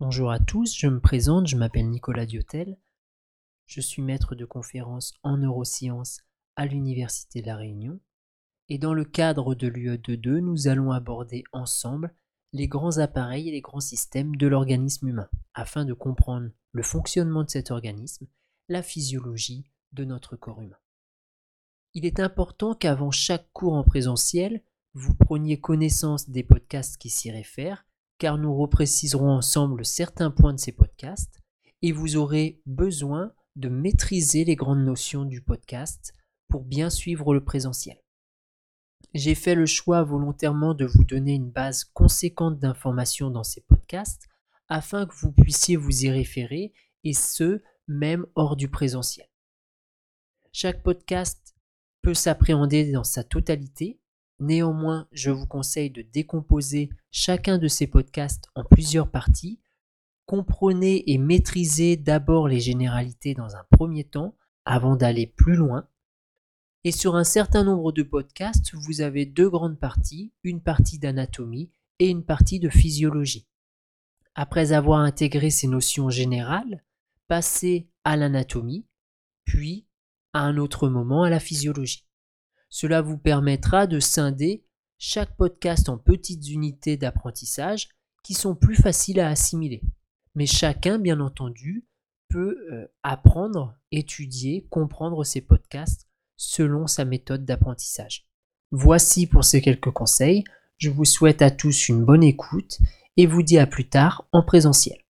Bonjour à tous, je me présente, je m'appelle Nicolas Diotel. Je suis maître de conférence en neurosciences à l'Université de La Réunion. Et dans le cadre de l'UE22, nous allons aborder ensemble les grands appareils et les grands systèmes de l'organisme humain, afin de comprendre le fonctionnement de cet organisme, la physiologie de notre corps humain. Il est important qu'avant chaque cours en présentiel, vous preniez connaissance des podcasts qui s'y réfèrent, car nous repréciserons ensemble certains points de ces podcasts, et vous aurez besoin de maîtriser les grandes notions du podcast pour bien suivre le présentiel. J'ai fait le choix volontairement de vous donner une base conséquente d'informations dans ces podcasts afin que vous puissiez vous y référer et ce, même hors du présentiel. Chaque podcast peut s'appréhender dans sa totalité. Néanmoins, je vous conseille de décomposer chacun de ces podcasts en plusieurs parties. Comprenez et maîtrisez d'abord les généralités dans un premier temps avant d'aller plus loin et sur un certain nombre de podcasts, vous avez deux grandes parties, une partie d'anatomie et une partie de physiologie. Après avoir intégré ces notions générales, passez à l'anatomie, puis à un autre moment à la physiologie. Cela vous permettra de scinder chaque podcast en petites unités d'apprentissage qui sont plus faciles à assimiler. Mais chacun, bien entendu, peut euh, apprendre, étudier, comprendre ces podcasts selon sa méthode d'apprentissage. Voici pour ces quelques conseils. Je vous souhaite à tous une bonne écoute et vous dis à plus tard en présentiel.